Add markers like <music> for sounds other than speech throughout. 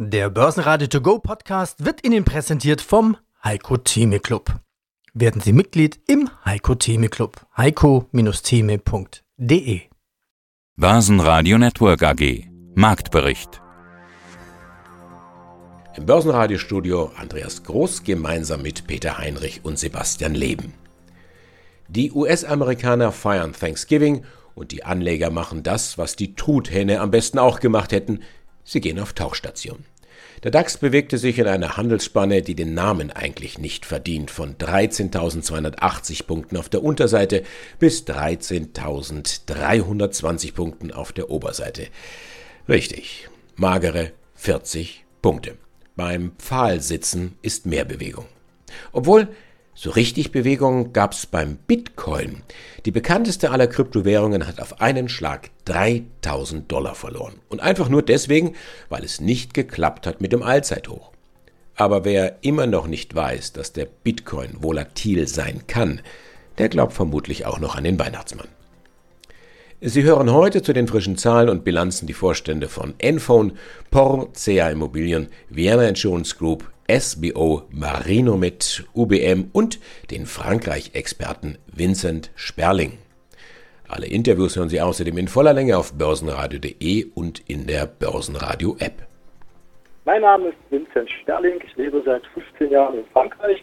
Der Börsenradio To Go Podcast wird Ihnen präsentiert vom Heiko Theme Club. Werden Sie Mitglied im Heiko Theme Club. heiko-theme.de Börsenradio Network AG Marktbericht Im Börsenradiostudio Andreas Groß gemeinsam mit Peter Heinrich und Sebastian Leben. Die US-Amerikaner feiern Thanksgiving und die Anleger machen das, was die Truthähne am besten auch gemacht hätten, Sie gehen auf Tauchstation. Der DAX bewegte sich in einer Handelsspanne, die den Namen eigentlich nicht verdient, von 13.280 Punkten auf der Unterseite bis 13.320 Punkten auf der Oberseite. Richtig, magere 40 Punkte. Beim Pfahlsitzen ist mehr Bewegung. Obwohl so richtig Bewegung gab's beim Bitcoin. Die bekannteste aller Kryptowährungen hat auf einen Schlag 3000 Dollar verloren. Und einfach nur deswegen, weil es nicht geklappt hat mit dem Allzeithoch. Aber wer immer noch nicht weiß, dass der Bitcoin volatil sein kann, der glaubt vermutlich auch noch an den Weihnachtsmann. Sie hören heute zu den frischen Zahlen und Bilanzen die Vorstände von Enphone, POR, CA Immobilien, Vienna Insurance Group, SBO, Marinomed, UBM und den Frankreich-Experten Vincent Sperling. Alle Interviews hören Sie außerdem in voller Länge auf börsenradio.de und in der Börsenradio-App. Mein Name ist Vincent Sperling, ich lebe seit 15 Jahren in Frankreich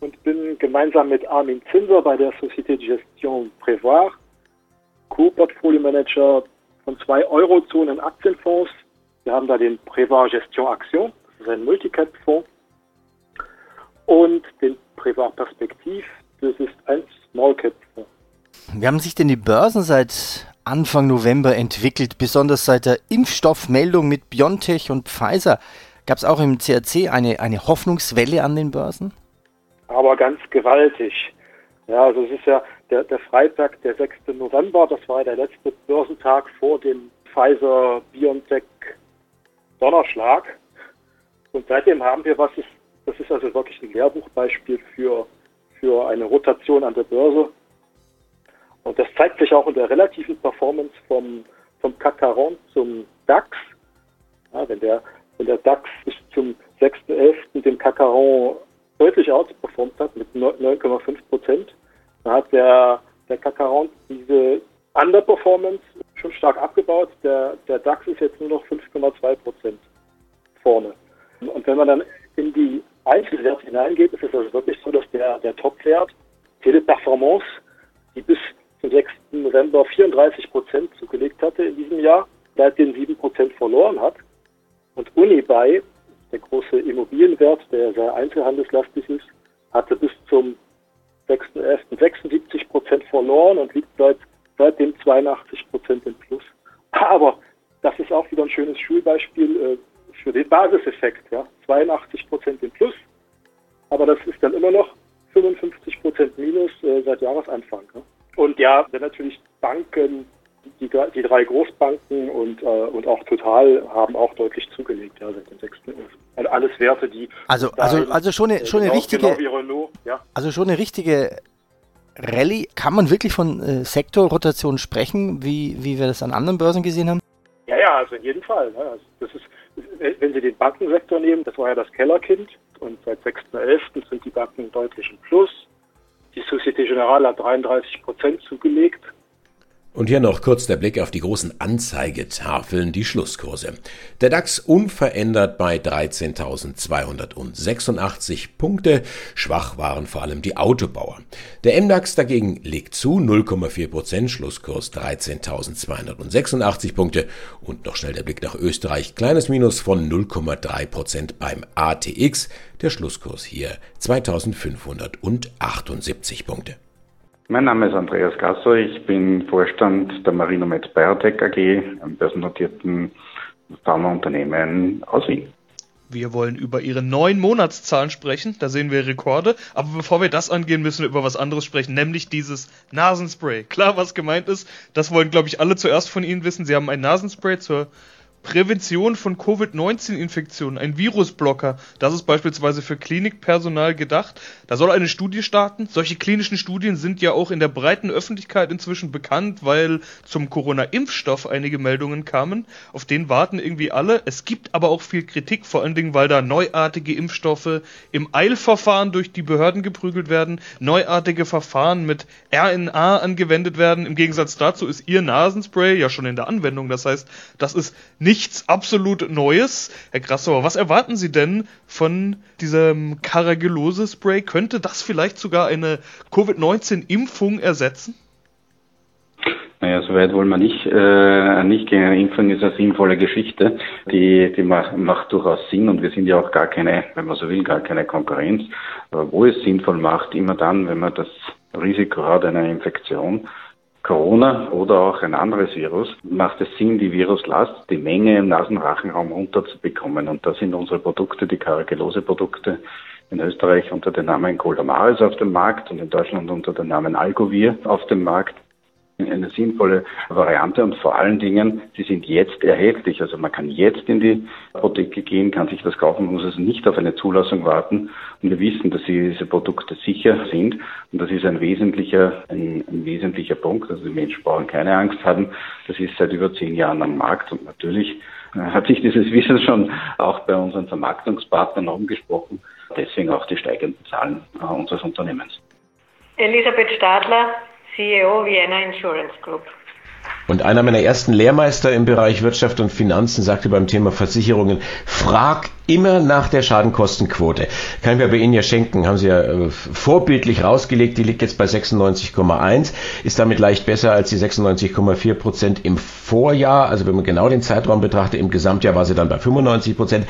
und bin gemeinsam mit Armin Zinser bei der Société de Gestion Prévoir Co-Portfolio Manager von zwei Eurozonen Aktienfonds. Wir haben da den Prévoir Gestion Action, das ist ein Multicap-Fonds, und den Prévoir Perspektiv, das ist ein Small-Cap-Fonds. Wie haben sich denn die Börsen seit Anfang November entwickelt, besonders seit der Impfstoffmeldung mit BioNTech und Pfizer? Gab es auch im CRC eine, eine Hoffnungswelle an den Börsen? Aber ganz gewaltig. Ja, also es ist ja der, der Freitag, der 6. November, das war der letzte Börsentag vor dem Pfizer-BioNTech Donnerschlag. Und seitdem haben wir was, ist, das ist also wirklich ein Lehrbuchbeispiel für, für eine Rotation an der Börse. Und das zeigt sich auch in der relativen Performance vom, vom Kakaron zum DAX. Ja, wenn, der, wenn der DAX bis zum 6.11. den Kakaron deutlich outperformt hat mit 9,5 Prozent, dann hat der, der Kakaron diese Underperformance schon stark abgebaut. Der, der DAX ist jetzt nur noch 5,2 Prozent vorne. Und wenn man dann in die Einzelwerte hineingeht, ist es also wirklich so, dass der, der Topwert Teleperformance, die bis zum 6. November 34 Prozent zugelegt hatte in diesem Jahr, seitdem 7 Prozent verloren hat. Und Unibuy, der große Immobilienwert, der sehr einzelhandelslastig ist, hatte bis zum 6.11. 76 Prozent verloren und liegt seit, seitdem 82 Prozent im Plus. <laughs> Aber das ist auch wieder ein schönes Schulbeispiel äh, für den Basiseffekt. Ja? 82 Prozent im Plus, aber das ist dann immer noch 55 Prozent Minus äh, seit Jahresanfang. Ja? Und ja, wenn natürlich Banken die, die drei Großbanken und, äh, und auch Total haben auch deutlich zugelegt, ja, seit dem 6. Also alles Werte, die. Also, also, also schon eine, schon eine genau, richtige. Genau Renault, ja. Also schon eine richtige Rallye. Kann man wirklich von äh, Sektorrotation sprechen, wie, wie wir das an anderen Börsen gesehen haben? Ja, ja, also in jedem Fall. Ne? Also wenn Sie den Bankensektor nehmen, das war ja das Kellerkind und seit 6.11. sind die Banken deutlich im Plus. Die Societe Generale hat 33 Prozent zugelegt. Und hier noch kurz der Blick auf die großen Anzeigetafeln, die Schlusskurse. Der DAX unverändert bei 13.286 Punkte. Schwach waren vor allem die Autobauer. Der MDAX dagegen legt zu 0,4 Prozent, Schlusskurs 13.286 Punkte. Und noch schnell der Blick nach Österreich. Kleines Minus von 0,3 Prozent beim ATX. Der Schlusskurs hier 2.578 Punkte. Mein Name ist Andreas Gasser, ich bin Vorstand der Marinomed Biotech AG, einem börsennotierten Pharmaunternehmen aus Wien. Wir wollen über ihre neuen Monatszahlen sprechen, da sehen wir Rekorde. Aber bevor wir das angehen, müssen wir über was anderes sprechen, nämlich dieses Nasenspray. Klar, was gemeint ist, das wollen, glaube ich, alle zuerst von Ihnen wissen. Sie haben ein Nasenspray zur Prävention von Covid-19-Infektionen, ein Virusblocker. Das ist beispielsweise für Klinikpersonal gedacht. Da soll eine Studie starten. Solche klinischen Studien sind ja auch in der breiten Öffentlichkeit inzwischen bekannt, weil zum Corona-Impfstoff einige Meldungen kamen. Auf den warten irgendwie alle. Es gibt aber auch viel Kritik, vor allen Dingen, weil da neuartige Impfstoffe im Eilverfahren durch die Behörden geprügelt werden, neuartige Verfahren mit RNA angewendet werden. Im Gegensatz dazu ist ihr Nasenspray ja schon in der Anwendung. Das heißt, das ist nicht nichts absolut Neues. Herr Grassauer, was erwarten Sie denn von diesem Caragillose-Spray? Könnte das vielleicht sogar eine Covid-19-Impfung ersetzen? Naja, soweit wollen wir nicht. Äh, nicht gegen eine Impfung ist eine sinnvolle Geschichte. Die, die macht, macht durchaus Sinn und wir sind ja auch gar keine, wenn man so will, gar keine Konkurrenz. Aber wo es sinnvoll macht, immer dann, wenn man das Risiko hat einer Infektion, Corona oder auch ein anderes Virus, macht es Sinn, die Viruslast, die Menge im Nasenrachenraum runterzubekommen. Und da sind unsere Produkte, die Caragillose-Produkte, in Österreich unter dem Namen Colamaris auf dem Markt und in Deutschland unter dem Namen Algovir auf dem Markt eine sinnvolle Variante und vor allen Dingen, sie sind jetzt erhältlich. Also man kann jetzt in die Apotheke gehen, kann sich das kaufen, man muss also nicht auf eine Zulassung warten. Und wir wissen, dass diese Produkte sicher sind. Und das ist ein wesentlicher, ein, ein wesentlicher Punkt. Also die Menschen brauchen keine Angst haben. Das ist seit über zehn Jahren am Markt und natürlich äh, hat sich dieses <laughs> Wissen schon auch bei unseren Vermarktungspartnern umgesprochen. Deswegen auch die steigenden Zahlen äh, unseres Unternehmens. Elisabeth Stadler, CEO Vienna Insurance Group. Und einer meiner ersten Lehrmeister im Bereich Wirtschaft und Finanzen sagte beim Thema Versicherungen, frag immer nach der Schadenkostenquote. Kann ich mir bei Ihnen ja schenken, haben Sie ja äh, vorbildlich rausgelegt, die liegt jetzt bei 96,1, ist damit leicht besser als die 96,4 Prozent im Vorjahr. Also wenn man genau den Zeitraum betrachtet, im Gesamtjahr war sie dann bei 95 Prozent.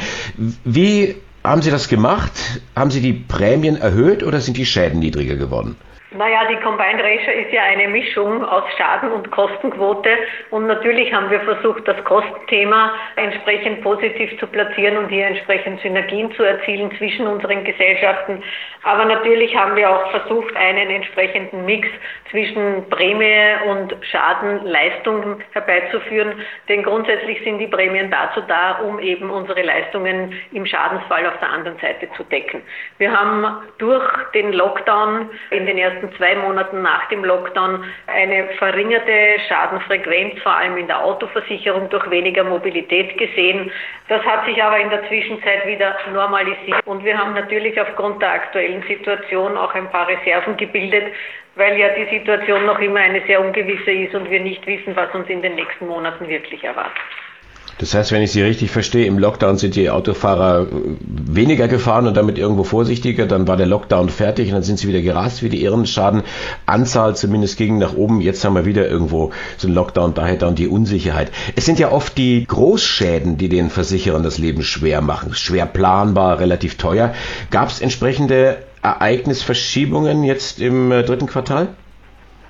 Wie haben Sie das gemacht? Haben Sie die Prämien erhöht oder sind die Schäden niedriger geworden? Naja, die Combined Ratio ist ja eine Mischung aus Schaden- und Kostenquote und natürlich haben wir versucht, das Kostenthema entsprechend positiv zu platzieren und hier entsprechend Synergien zu erzielen zwischen unseren Gesellschaften. Aber natürlich haben wir auch versucht, einen entsprechenden Mix zwischen Prämie und Schadenleistungen herbeizuführen, denn grundsätzlich sind die Prämien dazu da, um eben unsere Leistungen im Schadensfall auf der anderen Seite zu decken. Wir haben durch den Lockdown in den ersten ersten zwei Monaten nach dem Lockdown eine verringerte Schadenfrequenz, vor allem in der Autoversicherung durch weniger Mobilität gesehen. Das hat sich aber in der Zwischenzeit wieder normalisiert und wir haben natürlich aufgrund der aktuellen Situation auch ein paar Reserven gebildet, weil ja die Situation noch immer eine sehr ungewisse ist und wir nicht wissen, was uns in den nächsten Monaten wirklich erwartet. Das heißt, wenn ich Sie richtig verstehe, im Lockdown sind die Autofahrer weniger gefahren und damit irgendwo vorsichtiger. Dann war der Lockdown fertig und dann sind sie wieder gerast wie die Ehrenschadenanzahl zumindest ging nach oben. Jetzt haben wir wieder irgendwo so einen Lockdown, daher dann die Unsicherheit. Es sind ja oft die Großschäden, die den Versicherern das Leben schwer machen. Schwer planbar, relativ teuer. Gab es entsprechende Ereignisverschiebungen jetzt im äh, dritten Quartal?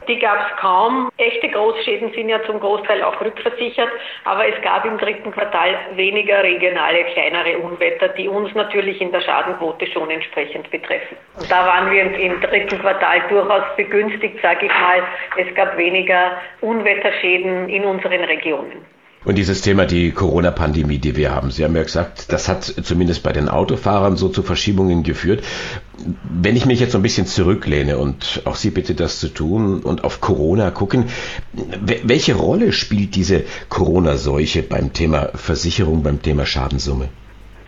Die gab es kaum. Echte Großschäden sind ja zum Großteil auch rückversichert, aber es gab im dritten Quartal weniger regionale, kleinere Unwetter, die uns natürlich in der Schadenquote schon entsprechend betreffen. Und da waren wir im dritten Quartal durchaus begünstigt, sage ich mal. Es gab weniger Unwetterschäden in unseren Regionen. Und dieses Thema, die Corona-Pandemie, die wir haben, Sie haben ja gesagt, das hat zumindest bei den Autofahrern so zu Verschiebungen geführt. Wenn ich mich jetzt so ein bisschen zurücklehne und auch Sie bitte das zu tun und auf Corona gucken, welche Rolle spielt diese Corona-Seuche beim Thema Versicherung, beim Thema Schadensumme?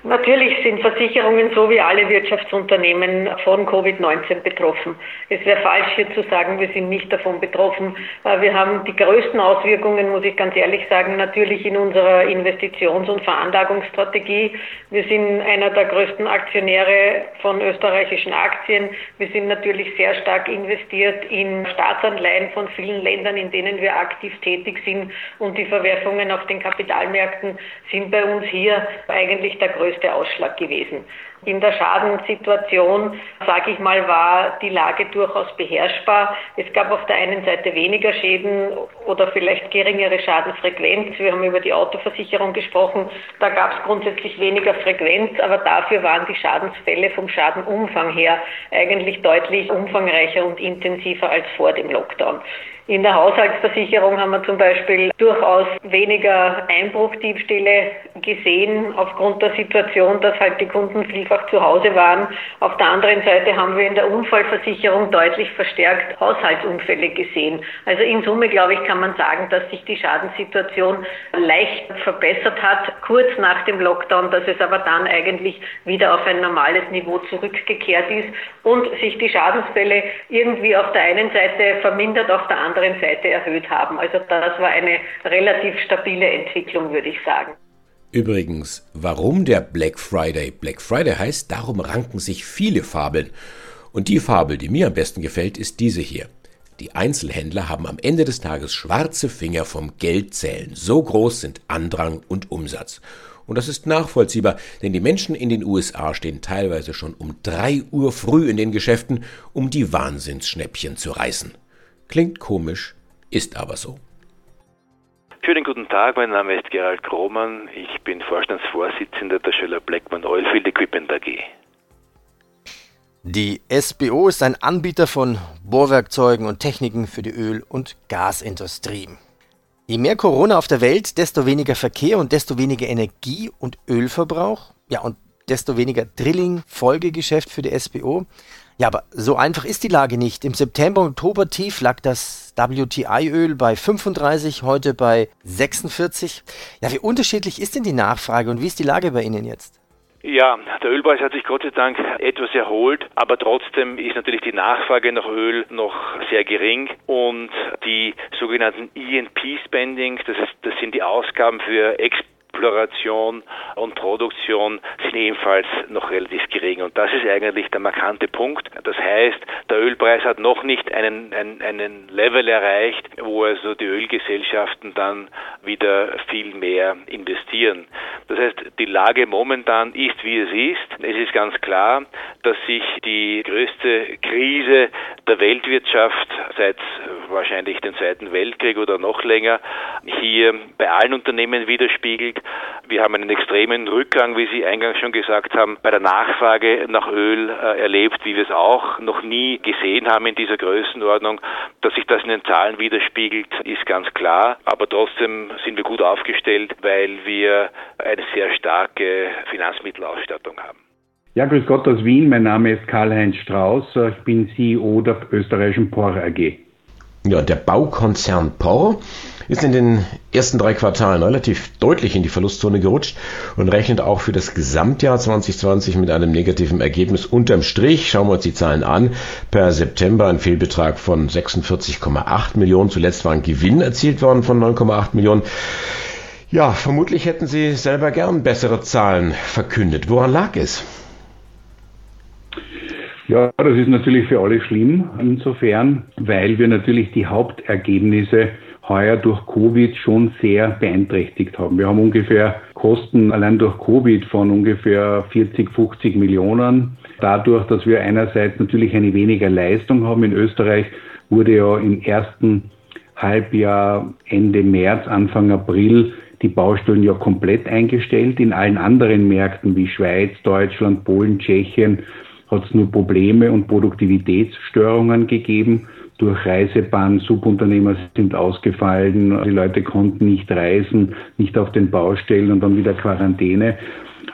Natürlich sind Versicherungen so wie alle Wirtschaftsunternehmen von Covid-19 betroffen. Es wäre falsch hier zu sagen, wir sind nicht davon betroffen. Äh, wir haben die größten Auswirkungen, muss ich ganz ehrlich sagen, natürlich in unserer Investitions- und Veranlagungsstrategie. Wir sind einer der größten Aktionäre von österreichischen Aktien. Wir sind natürlich sehr stark investiert in Staatsanleihen von vielen Ländern, in denen wir aktiv tätig sind. Und die Verwerfungen auf den Kapitalmärkten sind bei uns hier eigentlich der größte größte Ausschlag gewesen. In der Schadenssituation, sage ich mal, war die Lage durchaus beherrschbar. Es gab auf der einen Seite weniger Schäden oder vielleicht geringere Schadenfrequenz. Wir haben über die Autoversicherung gesprochen. Da gab es grundsätzlich weniger Frequenz, aber dafür waren die Schadensfälle vom Schadenumfang her eigentlich deutlich umfangreicher und intensiver als vor dem Lockdown. In der Haushaltsversicherung haben wir zum Beispiel durchaus weniger Einbruchdiebstähle gesehen aufgrund der Situation, dass halt die Kunden vielfach zu Hause waren. Auf der anderen Seite haben wir in der Unfallversicherung deutlich verstärkt Haushaltsunfälle gesehen. Also in Summe, glaube ich, kann man sagen, dass sich die Schadenssituation leicht verbessert hat, kurz nach dem Lockdown, dass es aber dann eigentlich wieder auf ein normales Niveau zurückgekehrt ist und sich die Schadensfälle irgendwie auf der einen Seite vermindert, auf der anderen Seite erhöht haben. Also das war eine relativ stabile Entwicklung, würde ich sagen. Übrigens, warum der Black Friday Black Friday heißt, darum ranken sich viele Fabeln. Und die Fabel, die mir am besten gefällt, ist diese hier. Die Einzelhändler haben am Ende des Tages schwarze Finger vom Geldzählen. So groß sind Andrang und Umsatz. Und das ist nachvollziehbar, denn die Menschen in den USA stehen teilweise schon um drei Uhr früh in den Geschäften, um die Wahnsinnsschnäppchen zu reißen. Klingt komisch, ist aber so. Schönen guten Tag, mein Name ist Gerald Krohmann. Ich bin Vorstandsvorsitzender der Schöller Blackman Oilfield Equipment AG. Die SBO ist ein Anbieter von Bohrwerkzeugen und Techniken für die Öl- und Gasindustrie. Je mehr Corona auf der Welt, desto weniger Verkehr und desto weniger Energie- und Ölverbrauch. Ja, und desto weniger Drilling, Folgegeschäft für die SBO. Ja, aber so einfach ist die Lage nicht. Im September und Oktober tief lag das WTI-Öl bei 35, heute bei 46. Ja, wie unterschiedlich ist denn die Nachfrage und wie ist die Lage bei Ihnen jetzt? Ja, der Ölpreis hat sich Gott sei Dank etwas erholt, aber trotzdem ist natürlich die Nachfrage nach Öl noch sehr gering und die sogenannten E&P-Spendings, das, das sind die Ausgaben für Export Exploration und Produktion sind ebenfalls noch relativ gering. Und das ist eigentlich der markante Punkt. Das heißt, der Ölpreis hat noch nicht einen, einen, einen Level erreicht, wo also die Ölgesellschaften dann wieder viel mehr investieren. Das heißt, die Lage momentan ist, wie es ist. Es ist ganz klar, dass sich die größte Krise der Weltwirtschaft seit wahrscheinlich dem Zweiten Weltkrieg oder noch länger hier bei allen Unternehmen widerspiegelt. Wir haben einen extremen Rückgang, wie Sie eingangs schon gesagt haben, bei der Nachfrage nach Öl äh, erlebt, wie wir es auch noch nie gesehen haben in dieser Größenordnung. Dass sich das in den Zahlen widerspiegelt, ist ganz klar. Aber trotzdem sind wir gut aufgestellt, weil wir eine sehr starke Finanzmittelausstattung haben. Ja, grüß Gott aus Wien. Mein Name ist Karl-Heinz Strauß. Ich bin CEO der österreichischen POR AG. Ja, der Baukonzern POR ist in den ersten drei Quartalen relativ deutlich in die Verlustzone gerutscht und rechnet auch für das Gesamtjahr 2020 mit einem negativen Ergebnis unterm Strich. Schauen wir uns die Zahlen an. Per September ein Fehlbetrag von 46,8 Millionen. Zuletzt war ein Gewinn erzielt worden von 9,8 Millionen. Ja, vermutlich hätten Sie selber gern bessere Zahlen verkündet. Woran lag es? Ja, das ist natürlich für alle schlimm insofern, weil wir natürlich die Hauptergebnisse heuer durch Covid schon sehr beeinträchtigt haben. Wir haben ungefähr Kosten allein durch Covid von ungefähr 40, 50 Millionen. Dadurch, dass wir einerseits natürlich eine weniger Leistung haben in Österreich, wurde ja im ersten Halbjahr Ende März, Anfang April die Baustellen ja komplett eingestellt. In allen anderen Märkten wie Schweiz, Deutschland, Polen, Tschechien hat es nur Probleme und Produktivitätsstörungen gegeben durch Reisebahn, Subunternehmer sind ausgefallen, die Leute konnten nicht reisen, nicht auf den Baustellen und dann wieder Quarantäne.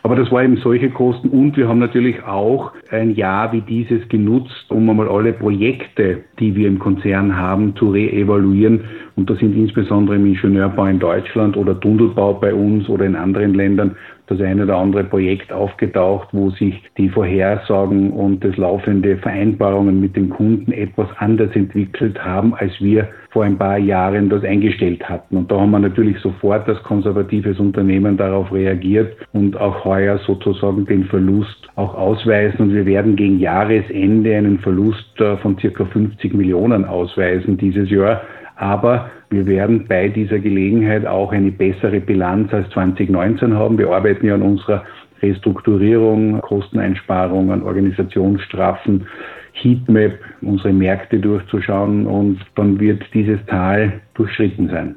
Aber das war eben solche Kosten und wir haben natürlich auch ein Jahr wie dieses genutzt, um einmal alle Projekte, die wir im Konzern haben, zu reevaluieren. Und das sind insbesondere im Ingenieurbau in Deutschland oder Tunnelbau bei uns oder in anderen Ländern das eine oder andere Projekt aufgetaucht, wo sich die Vorhersagen und das laufende Vereinbarungen mit den Kunden etwas anders entwickelt haben, als wir vor ein paar Jahren das eingestellt hatten. Und da haben wir natürlich sofort als konservatives Unternehmen darauf reagiert und auch heuer sozusagen den Verlust auch ausweisen. Und wir werden gegen Jahresende einen Verlust äh, von circa 50 Millionen ausweisen dieses Jahr. Aber wir werden bei dieser Gelegenheit auch eine bessere Bilanz als 2019 haben. Wir arbeiten ja an unserer Restrukturierung, Kosteneinsparungen, Organisationsstrafen, Heatmap, unsere Märkte durchzuschauen und dann wird dieses Tal durchschritten sein.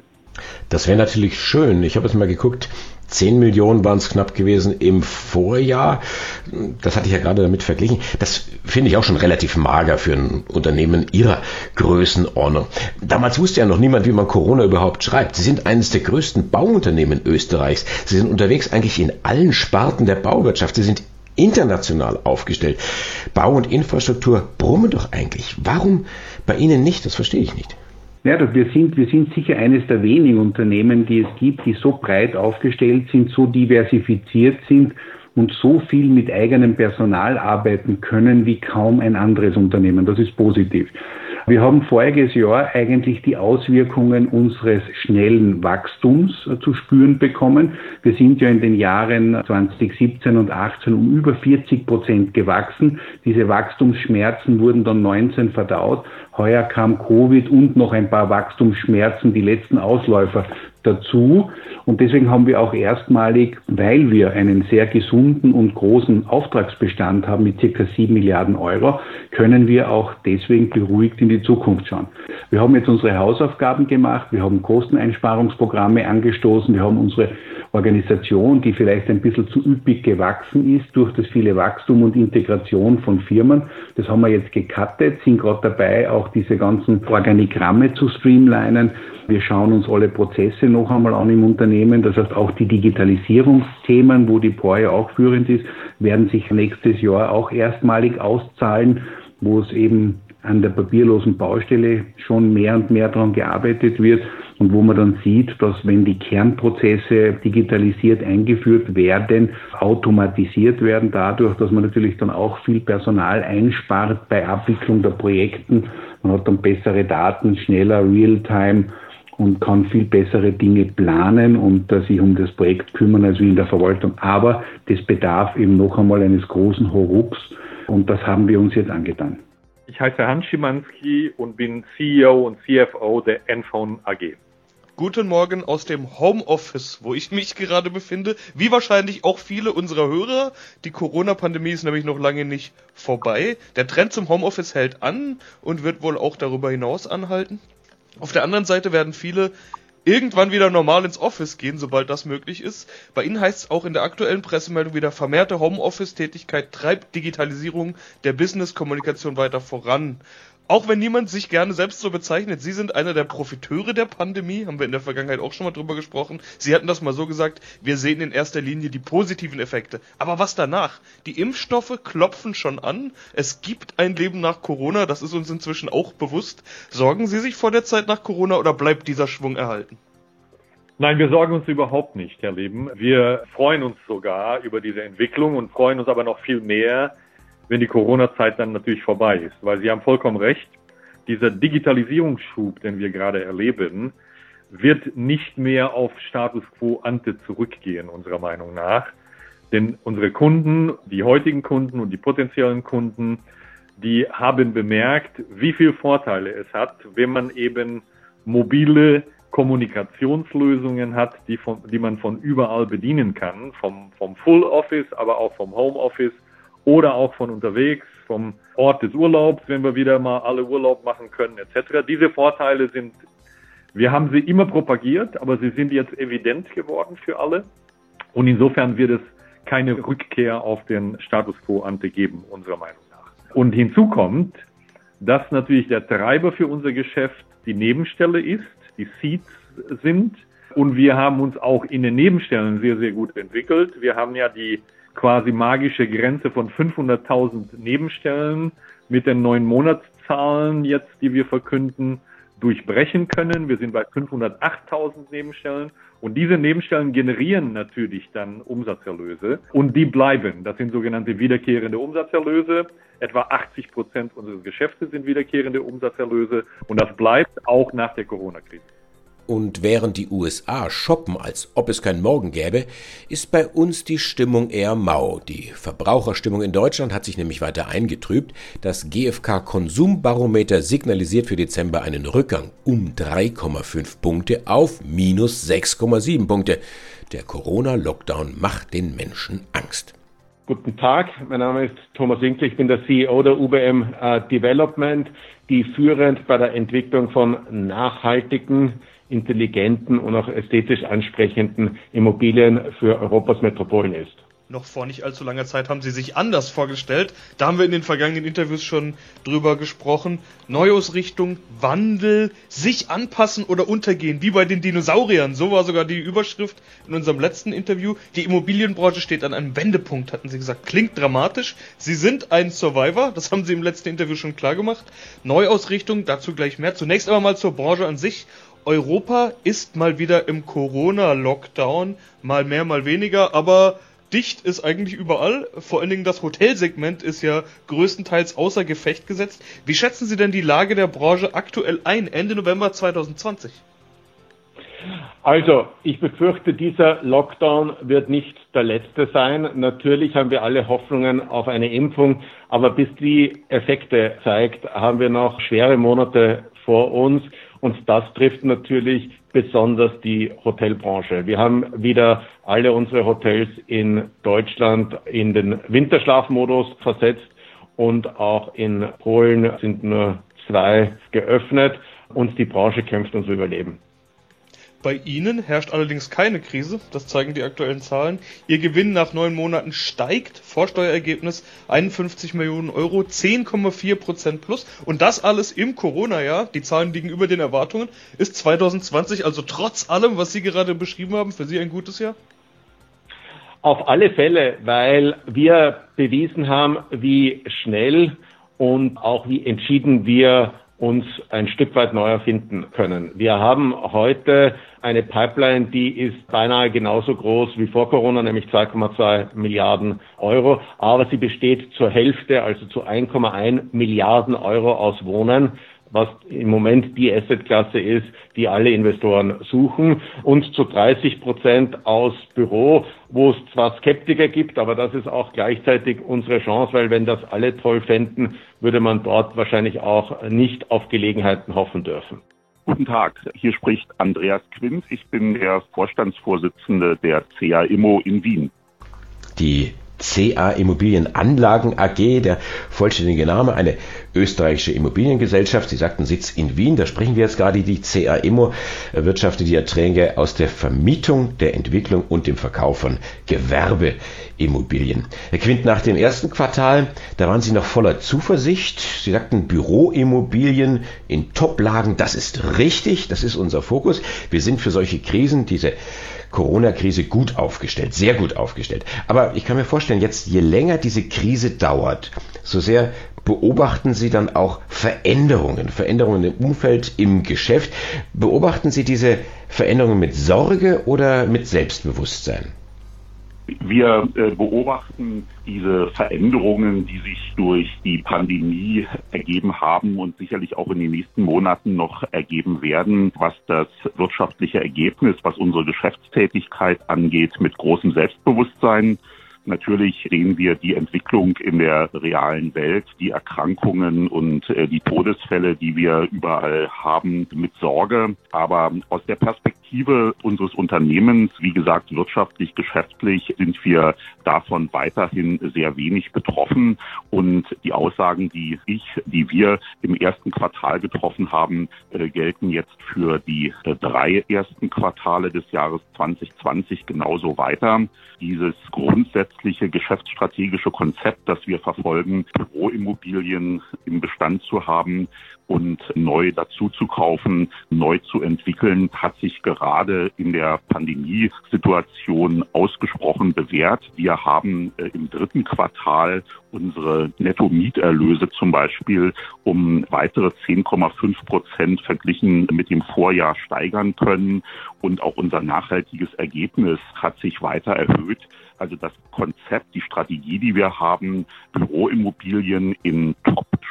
Das wäre natürlich schön. Ich habe jetzt mal geguckt, 10 Millionen waren es knapp gewesen im Vorjahr. Das hatte ich ja gerade damit verglichen. Das finde ich auch schon relativ mager für ein Unternehmen Ihrer Größenordnung. Damals wusste ja noch niemand, wie man Corona überhaupt schreibt. Sie sind eines der größten Bauunternehmen Österreichs. Sie sind unterwegs eigentlich in allen Sparten der Bauwirtschaft. Sie sind international aufgestellt. Bau und Infrastruktur brummen doch eigentlich. Warum bei Ihnen nicht? Das verstehe ich nicht. Ja, wir sind, wir sind sicher eines der wenigen Unternehmen, die es gibt, die so breit aufgestellt sind, so diversifiziert sind und so viel mit eigenem Personal arbeiten können wie kaum ein anderes Unternehmen. Das ist positiv. Wir haben voriges Jahr eigentlich die Auswirkungen unseres schnellen Wachstums äh, zu spüren bekommen. Wir sind ja in den Jahren 2017 und 2018 um über 40 Prozent gewachsen. Diese Wachstumsschmerzen wurden dann 19 verdaut. Heuer kam Covid und noch ein paar Wachstumsschmerzen, die letzten Ausläufer dazu. Und deswegen haben wir auch erstmalig, weil wir einen sehr gesunden und großen Auftragsbestand haben mit circa sieben Milliarden Euro, können wir auch deswegen beruhigt in die Zukunft schauen. Wir haben jetzt unsere Hausaufgaben gemacht, wir haben Kosteneinsparungsprogramme angestoßen, wir haben unsere Organisation, die vielleicht ein bisschen zu üppig gewachsen ist durch das viele Wachstum und Integration von Firmen. Das haben wir jetzt gecuttet, sind gerade dabei, auch diese ganzen Organigramme zu streamlinen. Wir schauen uns alle Prozesse noch einmal an im Unternehmen. Das heißt, auch die Digitalisierungsthemen, wo die ja auch führend ist, werden sich nächstes Jahr auch erstmalig auszahlen, wo es eben an der papierlosen Baustelle schon mehr und mehr daran gearbeitet wird und wo man dann sieht, dass wenn die Kernprozesse digitalisiert eingeführt werden, automatisiert werden, dadurch, dass man natürlich dann auch viel Personal einspart bei Abwicklung der Projekten. Man hat dann bessere Daten, schneller, real-time und kann viel bessere Dinge planen und äh, sich um das Projekt kümmern als wie in der Verwaltung. Aber das bedarf eben noch einmal eines großen Horups und das haben wir uns jetzt angetan. Ich heiße Hans Schimanski und bin CEO und CFO der Enphone AG. Guten Morgen aus dem Homeoffice, wo ich mich gerade befinde. Wie wahrscheinlich auch viele unserer Hörer. Die Corona-Pandemie ist nämlich noch lange nicht vorbei. Der Trend zum Homeoffice hält an und wird wohl auch darüber hinaus anhalten. Auf der anderen Seite werden viele irgendwann wieder normal ins Office gehen, sobald das möglich ist. Bei Ihnen heißt es auch in der aktuellen Pressemeldung wieder, vermehrte Homeoffice-Tätigkeit treibt Digitalisierung der Business-Kommunikation weiter voran. Auch wenn niemand sich gerne selbst so bezeichnet, Sie sind einer der Profiteure der Pandemie, haben wir in der Vergangenheit auch schon mal drüber gesprochen. Sie hatten das mal so gesagt, wir sehen in erster Linie die positiven Effekte. Aber was danach? Die Impfstoffe klopfen schon an. Es gibt ein Leben nach Corona, das ist uns inzwischen auch bewusst. Sorgen Sie sich vor der Zeit nach Corona oder bleibt dieser Schwung erhalten? Nein, wir sorgen uns überhaupt nicht, Herr Leben. Wir freuen uns sogar über diese Entwicklung und freuen uns aber noch viel mehr, wenn die Corona-Zeit dann natürlich vorbei ist. Weil Sie haben vollkommen recht, dieser Digitalisierungsschub, den wir gerade erleben, wird nicht mehr auf Status quo ante zurückgehen, unserer Meinung nach. Denn unsere Kunden, die heutigen Kunden und die potenziellen Kunden, die haben bemerkt, wie viel Vorteile es hat, wenn man eben mobile Kommunikationslösungen hat, die, von, die man von überall bedienen kann, vom, vom Full Office, aber auch vom Home Office oder auch von unterwegs, vom Ort des Urlaubs, wenn wir wieder mal alle Urlaub machen können, etc. Diese Vorteile sind, wir haben sie immer propagiert, aber sie sind jetzt evident geworden für alle. Und insofern wird es keine Rückkehr auf den Status quo ante geben, unserer Meinung nach. Und hinzu kommt, dass natürlich der Treiber für unser Geschäft die Nebenstelle ist, die Seats sind. Und wir haben uns auch in den Nebenstellen sehr, sehr gut entwickelt. Wir haben ja die quasi magische Grenze von 500.000 Nebenstellen mit den neuen Monatszahlen jetzt, die wir verkünden, durchbrechen können. Wir sind bei 508.000 Nebenstellen und diese Nebenstellen generieren natürlich dann Umsatzerlöse und die bleiben. Das sind sogenannte wiederkehrende Umsatzerlöse. Etwa 80 Prozent unseres Geschäftes sind wiederkehrende Umsatzerlöse und das bleibt auch nach der Corona-Krise. Und während die USA shoppen, als ob es kein Morgen gäbe, ist bei uns die Stimmung eher mau. Die Verbraucherstimmung in Deutschland hat sich nämlich weiter eingetrübt. Das GfK Konsumbarometer signalisiert für Dezember einen Rückgang um 3,5 Punkte auf minus 6,7 Punkte. Der Corona-Lockdown macht den Menschen Angst. Guten Tag, mein Name ist Thomas Winkler, ich bin der CEO der UBM äh, Development, die führend bei der Entwicklung von nachhaltigen intelligenten und auch ästhetisch ansprechenden Immobilien für Europas Metropolen ist noch vor nicht allzu langer Zeit haben sie sich anders vorgestellt. Da haben wir in den vergangenen Interviews schon drüber gesprochen. Neuausrichtung, Wandel, sich anpassen oder untergehen, wie bei den Dinosauriern. So war sogar die Überschrift in unserem letzten Interview. Die Immobilienbranche steht an einem Wendepunkt, hatten sie gesagt. Klingt dramatisch. Sie sind ein Survivor, das haben sie im letzten Interview schon klar gemacht. Neuausrichtung, dazu gleich mehr. Zunächst aber mal zur Branche an sich. Europa ist mal wieder im Corona-Lockdown, mal mehr, mal weniger, aber dicht ist eigentlich überall. Vor allen Dingen das Hotelsegment ist ja größtenteils außer Gefecht gesetzt. Wie schätzen Sie denn die Lage der Branche aktuell ein, Ende November 2020? Also, ich befürchte, dieser Lockdown wird nicht der letzte sein. Natürlich haben wir alle Hoffnungen auf eine Impfung, aber bis die Effekte zeigt, haben wir noch schwere Monate vor uns. Und das trifft natürlich besonders die Hotelbranche. Wir haben wieder alle unsere Hotels in Deutschland in den Winterschlafmodus versetzt und auch in Polen sind nur zwei geöffnet und die Branche kämpft ums Überleben. Bei Ihnen herrscht allerdings keine Krise, das zeigen die aktuellen Zahlen. Ihr Gewinn nach neun Monaten steigt, Vorsteuerergebnis 51 Millionen Euro, 10,4 Prozent plus. Und das alles im Corona-Jahr, die Zahlen liegen über den Erwartungen. Ist 2020 also trotz allem, was Sie gerade beschrieben haben, für Sie ein gutes Jahr? Auf alle Fälle, weil wir bewiesen haben, wie schnell und auch wie entschieden wir uns ein Stück weit neu erfinden können. Wir haben heute eine Pipeline, die ist beinahe genauso groß wie vor Corona, nämlich 2,2 Milliarden Euro, aber sie besteht zur Hälfte, also zu 1,1 Milliarden Euro aus Wohnen was im Moment die Assetklasse ist, die alle Investoren suchen und zu 30 Prozent aus Büro, wo es zwar Skeptiker gibt, aber das ist auch gleichzeitig unsere Chance, weil wenn das alle toll fänden, würde man dort wahrscheinlich auch nicht auf Gelegenheiten hoffen dürfen. Guten Tag, hier spricht Andreas Quint. Ich bin der Vorstandsvorsitzende der CA Immo in Wien. Die CA Immobilienanlagen AG, der vollständige Name, eine österreichische Immobiliengesellschaft. Sie sagten Sitz in Wien, da sprechen wir jetzt gerade. Die CA Immo wirtschaftet die Erträge aus der Vermietung, der Entwicklung und dem Verkauf von Gewerbeimmobilien. Herr Quint, nach dem ersten Quartal, da waren Sie noch voller Zuversicht. Sie sagten Büroimmobilien in Toplagen, das ist richtig, das ist unser Fokus. Wir sind für solche Krisen, diese Corona-Krise gut aufgestellt, sehr gut aufgestellt. Aber ich kann mir vorstellen, jetzt je länger diese Krise dauert, so sehr beobachten Sie dann auch Veränderungen, Veränderungen im Umfeld, im Geschäft. Beobachten Sie diese Veränderungen mit Sorge oder mit Selbstbewusstsein? Wir äh, beobachten diese Veränderungen, die sich durch die Pandemie ergeben haben und sicherlich auch in den nächsten Monaten noch ergeben werden, was das wirtschaftliche Ergebnis, was unsere Geschäftstätigkeit angeht, mit großem Selbstbewusstsein. Natürlich sehen wir die Entwicklung in der realen Welt, die Erkrankungen und äh, die Todesfälle, die wir überall haben, mit Sorge. Aber aus der Perspektive unseres Unternehmens, wie gesagt, wirtschaftlich, geschäftlich, sind wir davon weiterhin sehr wenig betroffen. Und die Aussagen, die ich, die wir im ersten Quartal getroffen haben, äh, gelten jetzt für die äh, drei ersten Quartale des Jahres 2020 genauso weiter. Dieses grundsätzliche geschäftsstrategische Konzept, das wir verfolgen, Büroimmobilien im Bestand zu haben und neu dazu zu kaufen, neu zu entwickeln, hat sich gerade in der Pandemiesituation ausgesprochen bewährt. Wir haben äh, im dritten Quartal unsere Netto-Mieterlöse zum Beispiel um weitere 10,5 Prozent verglichen mit dem Vorjahr steigern können. Und auch unser nachhaltiges Ergebnis hat sich weiter erhöht. Also das Konzept, die Strategie, die wir haben, Büroimmobilien in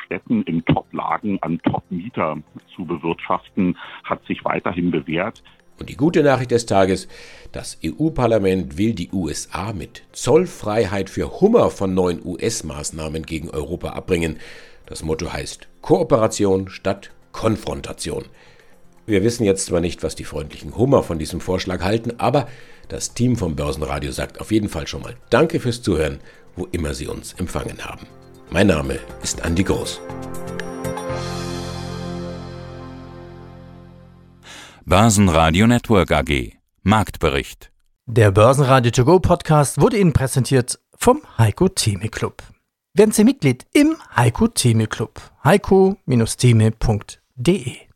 Top-Städten, in Top-Lagen an Top-Mieter zu bewirtschaften, hat sich weiterhin bewährt. Und die gute Nachricht des Tages, das EU-Parlament will die USA mit Zollfreiheit für Hummer von neuen US-Maßnahmen gegen Europa abbringen. Das Motto heißt Kooperation statt Konfrontation. Wir wissen jetzt zwar nicht, was die freundlichen Hummer von diesem Vorschlag halten, aber das Team vom Börsenradio sagt auf jeden Fall schon mal Danke fürs Zuhören, wo immer Sie uns empfangen haben. Mein Name ist Andi Groß. Börsenradio Network AG. Marktbericht. Der Börsenradio To Go Podcast wurde Ihnen präsentiert vom Heiko Theme Club. Werden Sie Mitglied im Heiko Theme Club. heiko-theme.de